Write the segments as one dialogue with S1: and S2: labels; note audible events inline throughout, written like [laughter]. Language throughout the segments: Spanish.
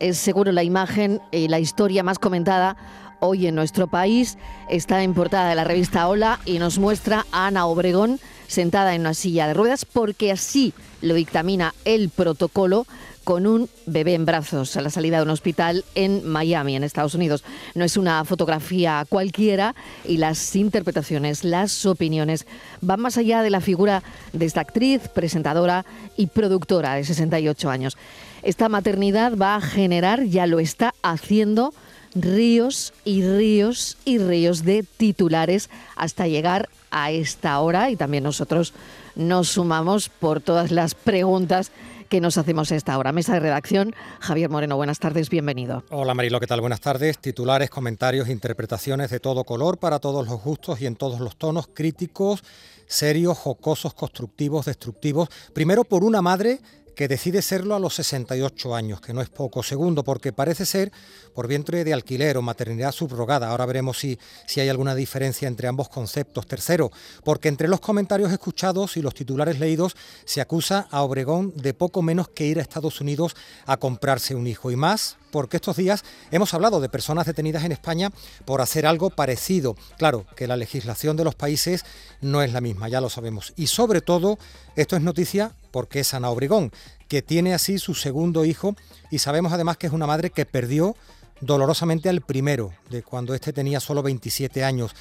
S1: es seguro la imagen y la historia más comentada hoy en nuestro país. Está en portada de la revista Hola y nos muestra a Ana Obregón sentada en una silla de ruedas porque así lo dictamina el protocolo con un bebé en brazos a la salida de un hospital en Miami, en Estados Unidos. No es una fotografía cualquiera y las interpretaciones, las opiniones van más allá de la figura de esta actriz, presentadora y productora de 68 años. Esta maternidad va a generar, ya lo está haciendo, ríos y ríos y ríos de titulares hasta llegar a esta hora y también nosotros nos sumamos por todas las preguntas que nos hacemos a esta hora. Mesa de redacción, Javier Moreno, buenas tardes, bienvenido.
S2: Hola Marilo, ¿qué tal? Buenas tardes. Titulares, comentarios, interpretaciones de todo color, para todos los gustos y en todos los tonos, críticos, serios, jocosos, constructivos, destructivos. Primero por una madre que decide serlo a los 68 años, que no es poco. Segundo, porque parece ser por vientre de alquiler o maternidad subrogada. Ahora veremos si, si hay alguna diferencia entre ambos conceptos. Tercero, porque entre los comentarios escuchados y los titulares leídos se acusa a Obregón de poco menos que ir a Estados Unidos a comprarse un hijo. Y más porque estos días hemos hablado de personas detenidas en España por hacer algo parecido. Claro que la legislación de los países no es la misma, ya lo sabemos. Y sobre todo, esto es noticia porque es Ana Obregón, que tiene así su segundo hijo y sabemos además que es una madre que perdió dolorosamente al primero, de cuando éste tenía solo 27 años.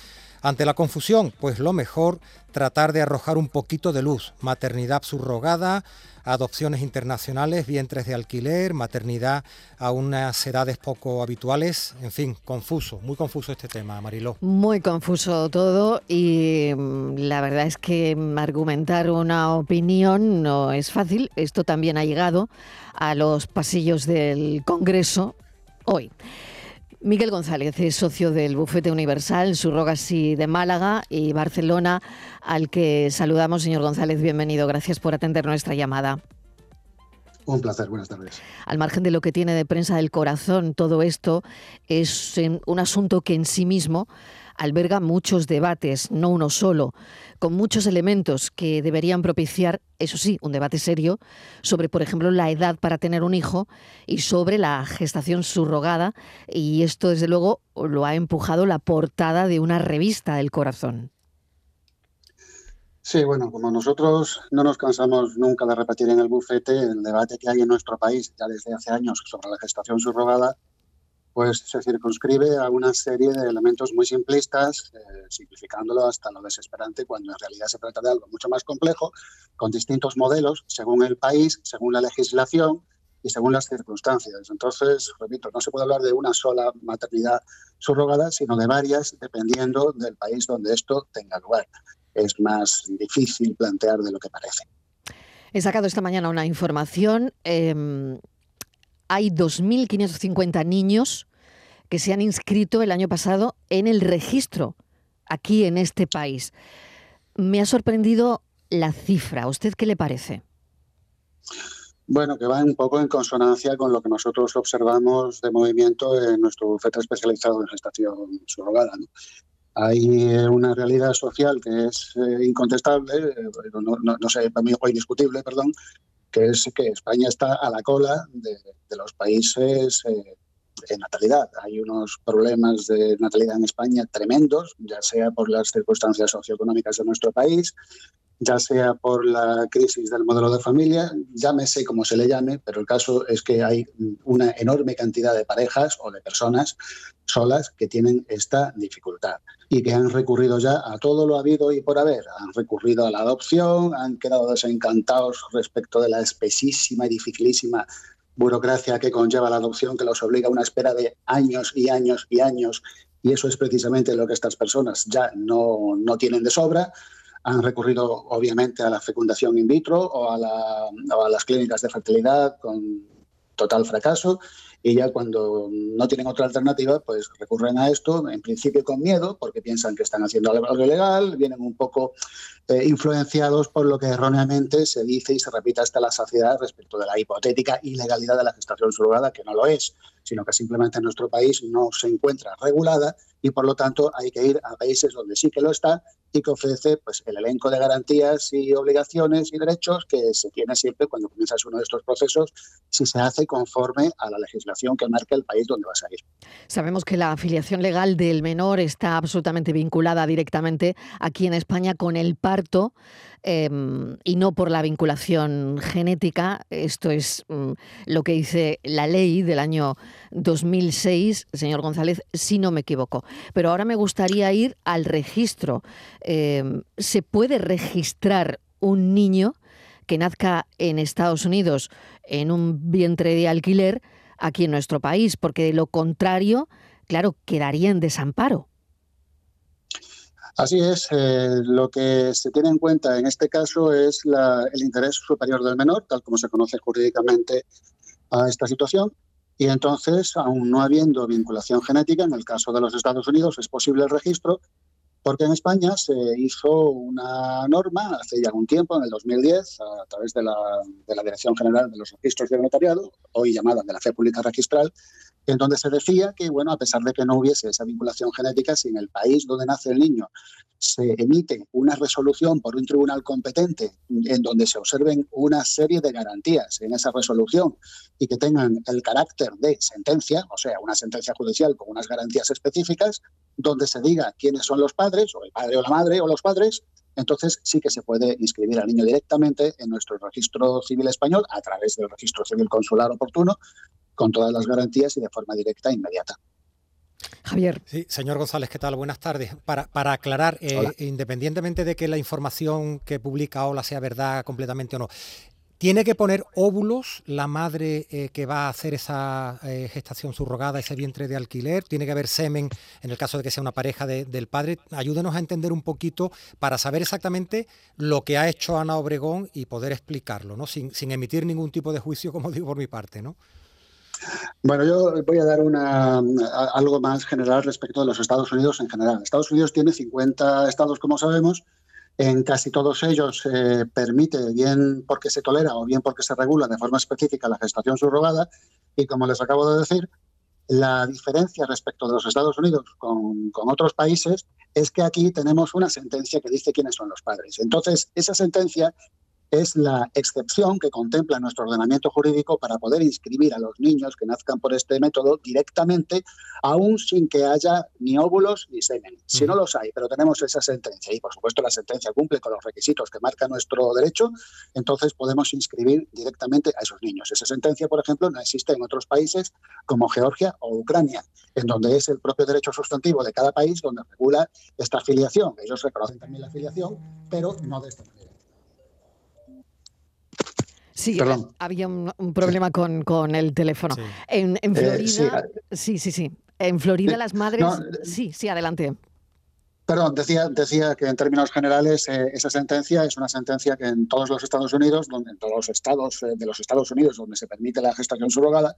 S2: Ante la confusión, pues lo mejor tratar de arrojar un poquito de luz. Maternidad subrogada, adopciones internacionales, vientres de alquiler, maternidad a unas edades poco habituales, en fin, confuso, muy confuso este tema, Mariló.
S1: Muy confuso todo y mm, la verdad es que argumentar una opinión no es fácil. Esto también ha llegado a los pasillos del Congreso hoy. Miguel González es socio del Bufete Universal, Surrogasi de Málaga y Barcelona, al que saludamos. Señor González, bienvenido. Gracias por atender nuestra llamada.
S3: Un placer, buenas tardes.
S1: Al margen de lo que tiene de prensa del corazón, todo esto es un asunto que en sí mismo alberga muchos debates, no uno solo, con muchos elementos que deberían propiciar, eso sí, un debate serio sobre, por ejemplo, la edad para tener un hijo y sobre la gestación subrogada. Y esto, desde luego, lo ha empujado la portada de una revista del corazón.
S3: Sí, bueno, como nosotros no nos cansamos nunca de repetir en el bufete el debate que hay en nuestro país ya desde hace años sobre la gestación subrogada, pues se circunscribe a una serie de elementos muy simplistas, eh, simplificándolo hasta lo desesperante, cuando en realidad se trata de algo mucho más complejo, con distintos modelos según el país, según la legislación y según las circunstancias. Entonces, repito, no se puede hablar de una sola maternidad subrogada, sino de varias, dependiendo del país donde esto tenga lugar. Es más difícil plantear de lo que parece.
S1: He sacado esta mañana una información. Em, hay 2.550 niños que se han inscrito el año pasado en el registro aquí en este país. Me ha sorprendido la cifra. ¿A usted qué le parece?
S3: Bueno, que va un poco en consonancia con lo que nosotros observamos de movimiento en nuestro bufete especializado en gestación subrogada. Hay una realidad social que es eh, incontestable, eh, no, no, sé, para mí es indiscutible, perdón, que es que España está a la cola de, los países eh, en natalidad. Hay unos problemas de natalidad en España tremendos, ya sea por las circunstancias socioeconómicas de nuestro país, ya sea por la crisis del modelo de familia, llámese como se le llame, pero el caso es que hay una enorme cantidad de parejas o de personas solas que tienen esta dificultad y que han recurrido ya a todo lo habido y por haber. Han recurrido a la adopción, han quedado desencantados respecto de la espesísima y dificilísima burocracia que conlleva la adopción, que los obliga a una espera de años y años y años. Y eso es precisamente lo que estas personas ya no, no tienen de sobra han recurrido obviamente a la fecundación in vitro o a, a las clínicas de fertilidad con total fracaso. Y ya cuando no tienen otra alternativa, pues recurren a esto, en principio con miedo, porque piensan que están haciendo algo ilegal, vienen un poco eh, influenciados por lo que erróneamente se dice y se repite hasta la saciedad respecto de la hipotética ilegalidad de la gestación subrogada, que no lo es, sino que simplemente en nuestro país no se encuentra regulada y por lo tanto hay que ir a países donde sí que lo está que ofrece pues, el elenco de garantías y obligaciones y derechos que se tiene siempre cuando comienzas uno de estos procesos, si se hace conforme a la legislación que marca el país donde vas a ir.
S1: Sabemos que la afiliación legal del menor está absolutamente vinculada directamente aquí en España con el parto. Em, y no por la vinculación genética. Esto es mm, lo que dice la ley del año 2006, señor González, si no me equivoco. Pero ahora me gustaría ir al registro. Em, ¿Se puede registrar un niño que nazca en Estados Unidos en un vientre de alquiler aquí en nuestro país? Porque de lo contrario, claro, quedaría en desamparo.
S3: Así es, eh, lo que se tiene en cuenta en este caso es el interés superior del menor, tal como se conoce jurídicamente a esta situación. Y entonces, aun no habiendo vinculación genética, en el caso de los Estados Unidos es posible el registro, porque en España se hizo una norma hace ya algún tiempo, en el 2010, a través de la, de Dirección General de los Registros de Notariado, hoy llamada de la Fe Pública Registral, en donde se decía que, bueno, a pesar de que no hubiese esa vinculación genética, si en el país donde nace el niño se emite una resolución por un tribunal competente en donde se observen una serie de garantías en esa resolución y que tengan el carácter de sentencia, o sea, una sentencia judicial con unas garantías específicas, donde se diga quiénes son los padres, o el padre o la madre o los padres, entonces sí que se puede inscribir al niño directamente en nuestro registro civil español a través del registro civil consular oportuno con todas las garantías y de forma directa e inmediata.
S1: Javier.
S2: Sí, señor González, ¿qué tal? Buenas tardes. Para, para aclarar, eh, independientemente de que la información que publica Ola sea verdad completamente o no, ¿tiene que poner óvulos la madre eh, que va a hacer esa eh, gestación subrogada, ese vientre de alquiler? ¿Tiene que haber semen en el caso de que sea una pareja del padre? Ayúdenos a entender un poquito para saber exactamente lo que ha hecho Ana Obregón y poder explicarlo, ¿no? Sin, sin emitir ningún tipo de juicio, como [laughs] digo por mi parte, ¿no?
S3: Bueno, yo voy a dar una, algo más general respecto de los Estados Unidos en general. Estados Unidos tiene 50 estados, como sabemos. En casi todos ellos se permite, bien porque se tolera o bien porque se regula de forma específica la gestación subrogada. Y como les acabo de decir, la diferencia respecto de los Estados Unidos con, otros países es que aquí tenemos una sentencia que dice quiénes son los padres. Entonces, esa sentencia es la excepción que contempla nuestro ordenamiento jurídico para poder inscribir a los niños que nazcan por este método directamente, aún sin que haya ni óvulos ni semen. Si no los hay, pero tenemos esa sentencia y por supuesto la sentencia cumple con los requisitos que marca nuestro derecho, entonces podemos inscribir directamente a esos niños. Esa sentencia, por ejemplo, no existe en otros países como Georgia o Ucrania, en donde es el propio derecho sustantivo de cada país donde regula esta afiliación. Ellos reconocen también la afiliación, pero no de esta manera.
S1: Sí, había un, problema con, con, el teléfono. En, en, eh, Florida, sí, sí, sí, En Florida las madres... sí, sí, adelante.
S3: Perdón, decía, decía que en términos generales eh, esa sentencia es una sentencia que en todos los Estados Unidos, donde, en todos los estados eh, de los Estados Unidos donde se permite la gestación subrogada,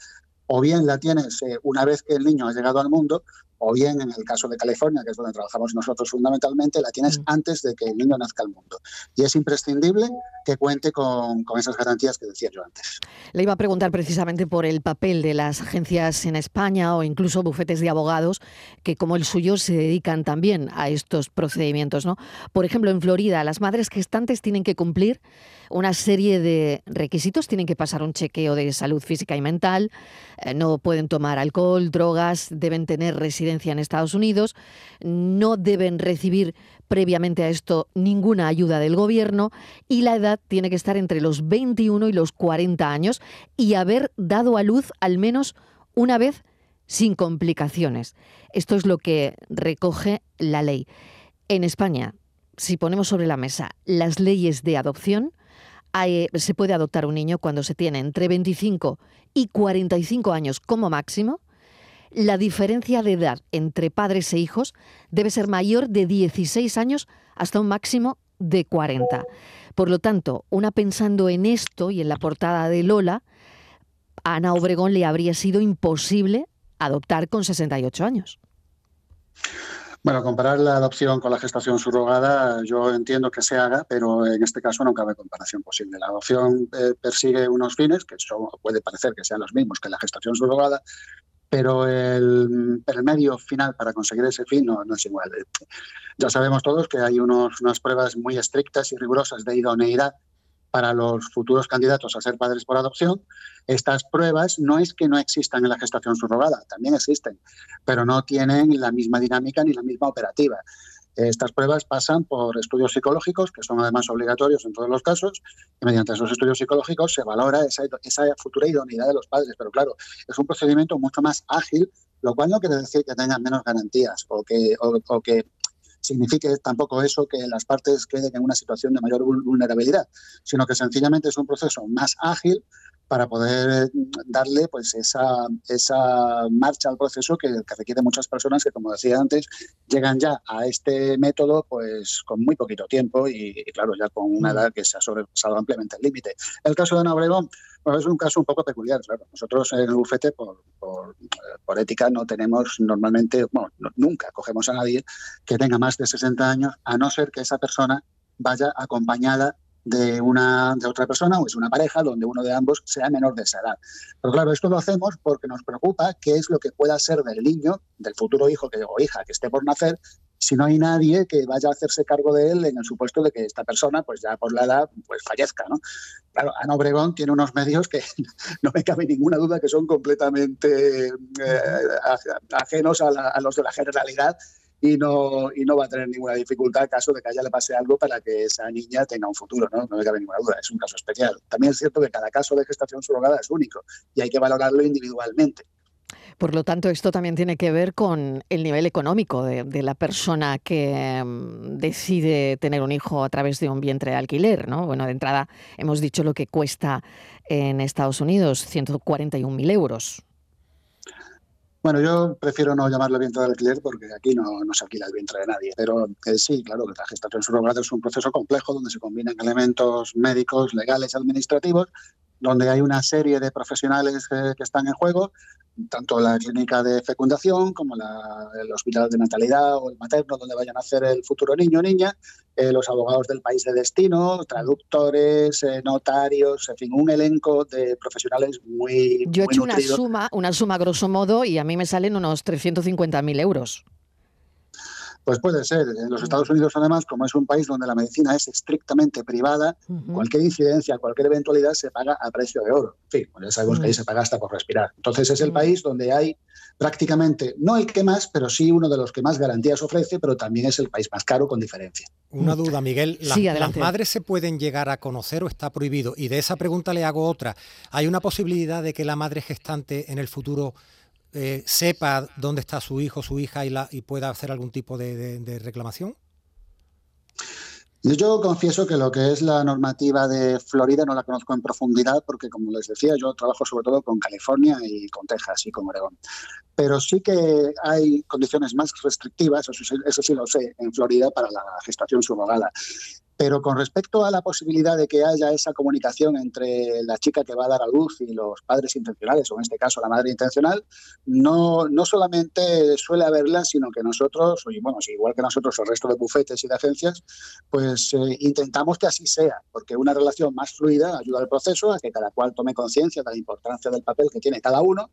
S3: o bien la tienes una vez que el niño ha llegado al mundo, o bien en el caso de California, que es donde trabajamos nosotros fundamentalmente, la tienes mm. antes de que el niño nazca al mundo. Y es imprescindible que cuente con, con, esas garantías que decía yo antes.
S1: Le iba a preguntar precisamente por el papel de las agencias en España o incluso bufetes de abogados que como el suyo se dedican también a estos procedimientos. ¿no? Por ejemplo, en Florida, las madres gestantes tienen que cumplir una serie de requisitos. Tienen que pasar un chequeo de salud física y mental, eh, no pueden tomar alcohol, drogas, deben tener residencia en Estados Unidos, no deben recibir previamente a esto ninguna ayuda del gobierno y la edad tiene que estar entre los 21 y los 40 años y haber dado a luz al menos una vez sin complicaciones. Esto es lo que recoge la ley. En España, si ponemos sobre la mesa las leyes de adopción, se puede adoptar un niño cuando se tiene entre 25 y 45 años como máximo. La diferencia de edad entre padres e hijos debe ser mayor de 16 años hasta un máximo de 40. Por lo tanto, una pensando en esto y en la portada de Lola, a Ana Obregón le habría sido imposible adoptar con 68 años.
S3: Bueno, comparar la adopción con la gestación subrogada, yo entiendo que se haga, pero en este caso no cabe comparación posible. La adopción eh, persigue unos fines que puede parecer que sean los mismos que la gestación subrogada, pero el, medio final para conseguir ese fin no, es igual. Ya sabemos todos que hay unos, unas pruebas muy estrictas y rigurosas de idoneidad para los futuros candidatos a ser padres por adopción. Estas pruebas no es que no existan en la gestación subrogada, también existen, pero no tienen la misma dinámica ni la misma operativa. Estas pruebas pasan por estudios psicológicos, que son además obligatorios en todos los casos, y mediante esos estudios psicológicos se valora esa, futura idoneidad de los padres. Pero claro, es un procedimiento mucho más ágil, lo cual no quiere decir que tengan menos garantías o que signifique tampoco eso que las partes queden en una situación de mayor vulnerabilidad, sino que sencillamente es un proceso más ágil para poder darle pues esa, esa marcha al proceso que, requiere muchas personas que, como decía antes, llegan ya a este método pues con muy poquito tiempo y, claro, ya con una edad que se ha sobrepasado ampliamente el límite. El caso de Ana Obregón pues, es un caso un poco peculiar, claro. Nosotros en el bufete, por, por, por ética, no tenemos normalmente, bueno, nunca cogemos a nadie que tenga más de 60 años, a no ser que esa persona vaya acompañada de, una, de otra persona o es una pareja donde uno de ambos sea menor de esa edad. Pero claro, esto lo hacemos porque nos preocupa qué es lo que pueda ser del niño, del futuro hijo que, o hija que esté por nacer, si no hay nadie que vaya a hacerse cargo de él en el supuesto de que esta persona, pues ya por la edad, pues fallezca, ¿no? Claro, Ana Obregón tiene unos medios que [laughs] no me cabe ninguna duda que son completamente eh, ajenos a, a, los de la generalidad y no, y no va a tener ninguna dificultad en caso de que a ella le pase algo para que esa niña tenga un futuro, ¿no? No me cabe ninguna duda, es un caso especial. También es cierto que cada caso de gestación surrogada es único y hay que valorarlo individualmente.
S1: Por lo tanto, esto también tiene que ver con el nivel económico de, la persona que mm, decide tener un hijo a través de un vientre de alquiler, ¿no? Bueno, de entrada hemos dicho lo que cuesta en Estados Unidos, 141.000 euros.
S3: Bueno, yo prefiero no llamarlo vientre de alquiler porque aquí no, se alquila el vientre de nadie. Pero sí, claro, que la gestación subrogada es un proceso complejo donde se combinan elementos médicos, legales, administrativos, donde hay una serie de profesionales que están en juego tanto la clínica de fecundación como el hospital de natalidad o el materno donde vayan a hacer el futuro niño o niña, eh, los abogados del país de destino, traductores, eh, notarios, en fin, un elenco de profesionales muy...
S1: Yo he hecho una suma, una suma grosso modo y a mí me salen unos 350.000 euros.
S3: Pues puede ser. En los Estados Unidos, además, como es un país donde la medicina es estrictamente privada, cualquier incidencia, cualquier eventualidad se paga a precio de oro. En fin, ya sabemos que ahí se paga hasta por respirar. Entonces es el país donde hay prácticamente, no el que más, pero sí uno de los que más garantías ofrece, pero también es el país más caro con diferencia.
S2: Una duda, Miguel. ¿Las, madres se pueden llegar a conocer o está prohibido? Y de esa pregunta le hago otra. ¿Hay una posibilidad de que la madre gestante en el futuro eh, sepa dónde está su hijo, su hija y, la, y pueda hacer algún tipo de, reclamación?
S3: Yo confieso que lo que es la normativa de Florida no la conozco en profundidad porque, como les decía, yo trabajo sobre todo con California y con Texas y con Oregón. Pero sí que hay condiciones más restrictivas, eso, eso sí lo sé, en Florida para la gestación subrogada. Pero con respecto a la posibilidad de que haya esa comunicación entre la chica que va a dar a luz y los padres intencionales, o en este caso la madre intencional, no, no solamente suele haberla, sino que nosotros, bueno, igual que nosotros el resto de bufetes y de agencias, pues eh, intentamos que así sea, porque una relación más fluida ayuda al proceso a que cada cual tome conciencia de la importancia del papel que tiene cada uno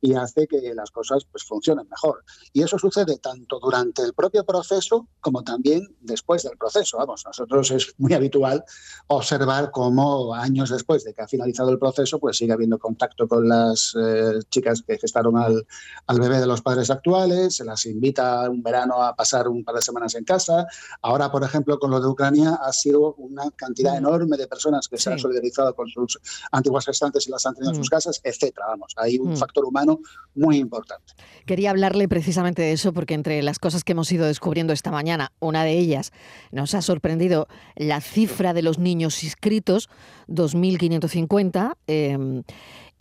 S3: y hace que las cosas pues, funcionen mejor. Y eso sucede tanto durante el propio proceso como también después del proceso. Vamos, nosotros es muy habitual observar cómo años después de que ha finalizado el proceso, pues sigue habiendo contacto con las eh, chicas que gestaron al, al, bebé de los padres actuales, se las invita un verano a pasar un par de semanas en casa. Ahora, por ejemplo, con lo de Ucrania ha sido una cantidad mm. enorme de personas que se han solidarizado con sus antiguas gestantes y las han tenido en sus mm. casas, etcétera. Vamos, hay un mm. factor humano muy importante.
S1: Quería hablarle precisamente de eso porque entre las cosas que hemos ido descubriendo esta mañana, una de ellas nos ha sorprendido la cifra de los niños inscritos, 2.550. Em,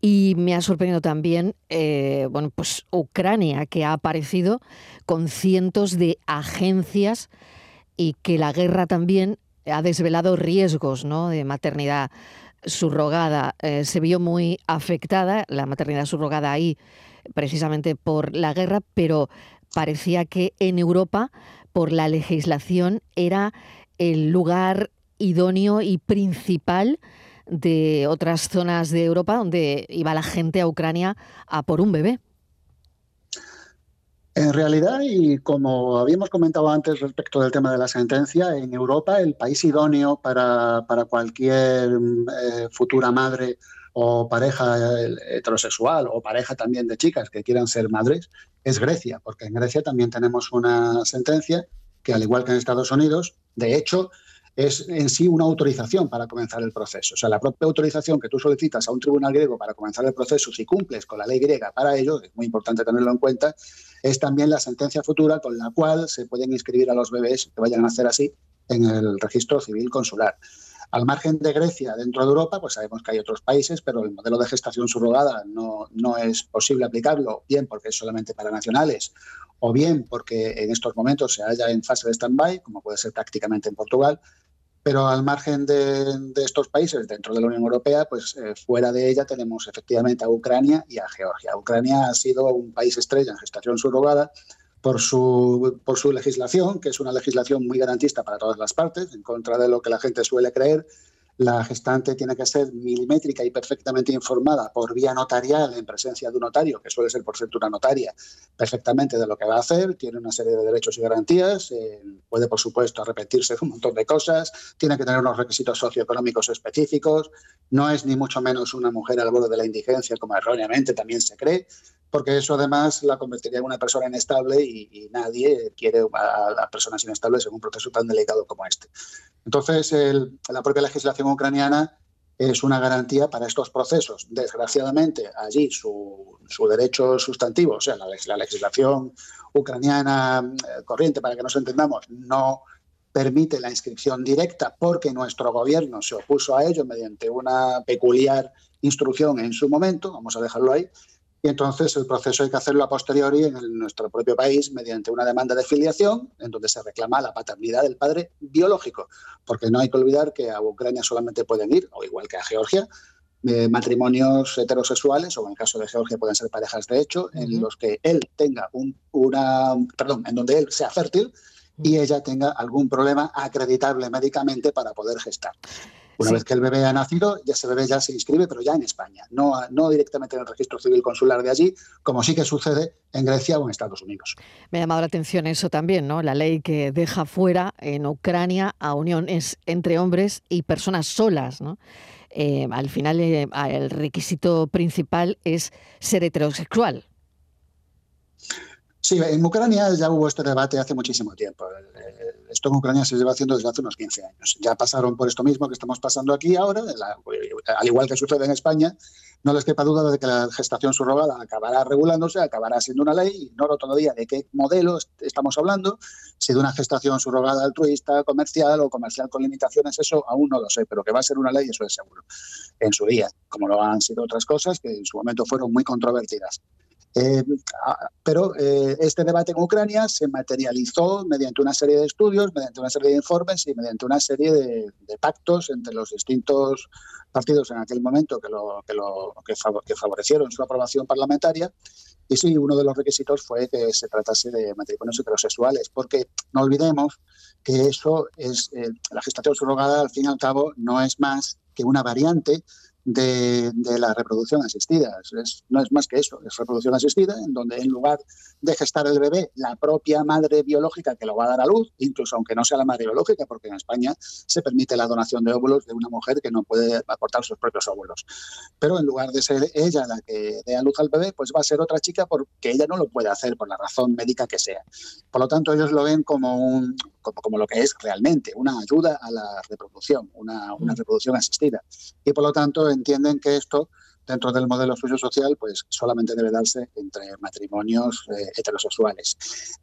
S1: y me ha sorprendido también, eh, bueno, pues Ucrania, que ha aparecido con cientos de agencias y que la guerra también ha desvelado riesgos ¿no? de maternidad subrogada eh, se vio muy afectada, la maternidad subrogada ahí precisamente por la guerra, pero parecía que en Europa, por la legislación, era el lugar idóneo y principal de otras zonas de Europa donde iba la gente a Ucrania a por un bebé.
S3: En realidad, y como habíamos comentado antes respecto del tema de la sentencia, en Europa el país idóneo para, cualquier eh, futura madre o pareja heterosexual o pareja también de chicas que quieran ser madres es Grecia, porque en Grecia también tenemos una sentencia que, al igual que en Estados Unidos, de hecho, es en sí una autorización para comenzar el proceso. O sea, la propia autorización que tú solicitas a un tribunal griego para comenzar el proceso, si cumples con la ley griega para ello, es muy importante tenerlo en cuenta, es también la sentencia futura con la cual se pueden inscribir a los bebés que vayan a nacer así en el registro civil consular. Al margen de Grecia, dentro de Europa, pues sabemos que hay otros países, pero el modelo de gestación subrogada no, no es posible aplicarlo, bien porque es solamente para nacionales, o bien porque en estos momentos se halla en fase de stand-by, como puede ser prácticamente en Portugal, pero al margen de, estos países dentro de la Unión Europea, pues eh, fuera de ella tenemos efectivamente a Ucrania y a Georgia. Ucrania ha sido un país estrella en gestación subrogada por su, por su legislación, que es una legislación muy garantista para todas las partes, en contra de lo que la gente suele creer, la gestante tiene que ser milimétrica y perfectamente informada por vía notarial en presencia de un notario, que suele ser por ser una notaria, perfectamente de lo que va a hacer, tiene una serie de derechos y garantías, eh, puede por supuesto arrepentirse de un montón de cosas, tiene que tener unos requisitos socioeconómicos específicos, no es ni mucho menos una mujer al borde de la indigencia como erróneamente también se cree, porque eso además la convertiría en una persona inestable y, nadie quiere a, las personas inestables en un proceso tan delicado como este. Entonces, la propia legislación ucraniana es una garantía para estos procesos. Desgraciadamente, allí su, derecho sustantivo, o sea, la, legislación ucraniana eh, corriente, para que nos entendamos, no permite la inscripción directa porque nuestro gobierno se opuso a ello mediante una peculiar instrucción en su momento, vamos a dejarlo ahí, y entonces el proceso hay que hacerlo a posteriori en nuestro propio país mediante una demanda de filiación en donde se reclama la paternidad del padre biológico, porque no hay que olvidar que a Ucrania solamente pueden ir, o igual que a Georgia, eh, matrimonios heterosexuales, o en el caso de Georgia pueden ser parejas de hecho, en los que él tenga un, una, perdón, en donde él sea fértil y ella tenga algún problema acreditable médicamente para poder gestar. Una vez que el bebé ha nacido, ya ese bebé ya se inscribe, pero ya en España, no, no directamente en el registro civil consular de allí, como sí que sucede en Grecia o en Estados Unidos.
S1: Me ha llamado la atención eso también, ¿no? La ley que deja fuera en Ucrania a uniones entre hombres y personas solas, ¿no? Eh, al final, eh, el requisito principal es ser heterosexual.
S3: Sí, en Ucrania ya hubo este debate hace muchísimo tiempo. Esto en Ucrania se lleva haciendo desde hace unos 15 años. Ya pasaron por esto mismo que estamos pasando aquí ahora, al igual que sucede en España. No les quepa duda de que la gestación subrogada acabará regulándose, acabará siendo una ley. Ignoro todavía de qué modelo estamos hablando, si de una gestación subrogada altruista, comercial o comercial con limitaciones, eso aún no lo sé, pero que va a ser una ley, eso es seguro, en su día, como lo han sido otras cosas que en su momento fueron muy controvertidas. Eh, pero eh, este debate en Ucrania se materializó mediante una serie de estudios, mediante una serie de informes y mediante una serie de, pactos entre los distintos partidos en aquel momento que, lo, que, lo, que, favorecieron su aprobación parlamentaria. Y sí, uno de los requisitos fue que se tratase de matrimonios heterosexuales, porque no olvidemos que eso es, eh, la gestación subrogada al fin y al cabo no es más que una variante de, la reproducción asistida. no es más que eso, es reproducción asistida, en donde en lugar de gestar el bebé, la propia madre biológica que lo va a dar a luz, incluso aunque no sea la madre biológica, porque en España se permite la donación de óvulos de una mujer que no puede aportar sus propios óvulos. Pero en lugar de ser ella la que dé a luz al bebé, pues va a ser otra chica porque ella no lo puede hacer por la razón médica que sea. Por lo tanto, ellos lo ven como, un, como, lo que es realmente, una ayuda a la reproducción, una, una mm. reproducción asistida. Y por lo tanto, entienden que esto dentro del modelo suyo social, pues solamente debe darse entre matrimonios eh, heterosexuales.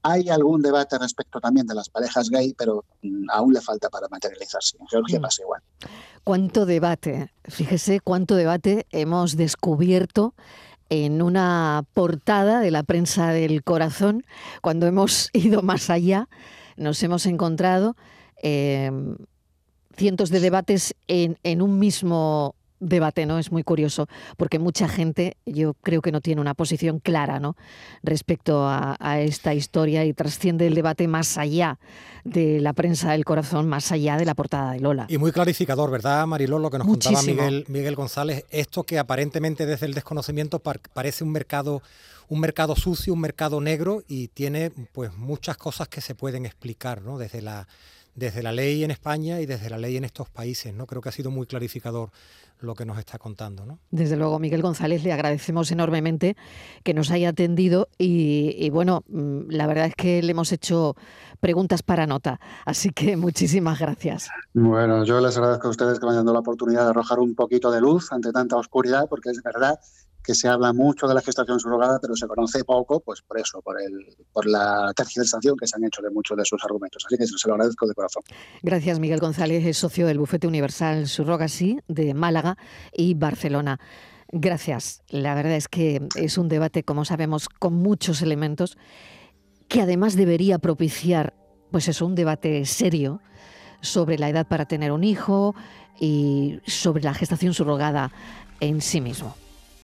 S3: Hay algún debate respecto también de las parejas gay, pero mm, aún le falta para materializarse. En Georgia mm. pasa igual.
S1: ¿Cuánto debate? Fíjese cuánto debate hemos descubierto en una portada de la prensa del corazón, cuando hemos [laughs] ido más allá, nos hemos encontrado eh, cientos de debates en, en un mismo debate, ¿no? Es muy curioso, porque mucha gente, yo creo que no tiene una posición clara, ¿no? Respecto a, esta historia y trasciende el debate más allá de la prensa del corazón, más allá de la portada de Lola.
S2: Y muy clarificador, ¿verdad, Mariló? Lo que nos contaba Miguel, Miguel González, esto que aparentemente desde el desconocimiento parece un mercado un mercado sucio, un mercado negro y tiene pues muchas cosas que se pueden explicar, ¿no? Desde la desde la ley en España y desde la ley en estos países. ¿no? Creo que ha sido muy clarificador lo que nos está contando. ¿no?
S1: Desde luego, Miguel González, le agradecemos enormemente que nos haya atendido y, bueno, mm, la verdad es que le hemos hecho preguntas para nota, así que muchísimas gracias.
S3: Bueno, yo les agradezco a ustedes que me hayan dado la oportunidad de arrojar un poquito de luz ante tanta oscuridad, porque es verdad que se habla mucho de la gestación subrogada, pero se conoce poco, pues por eso, por, el, por la tergiversación que se han hecho de muchos de sus argumentos. Así que se lo agradezco de corazón.
S1: Gracias, Miguel González, es socio del Bufete Universal Surrogacy de Málaga y Barcelona. Gracias. La verdad es que es un debate, como sabemos, con muchos elementos que además debería propiciar, pues eso, un debate serio sobre la edad para tener un hijo y sobre la gestación subrogada en sí mismo.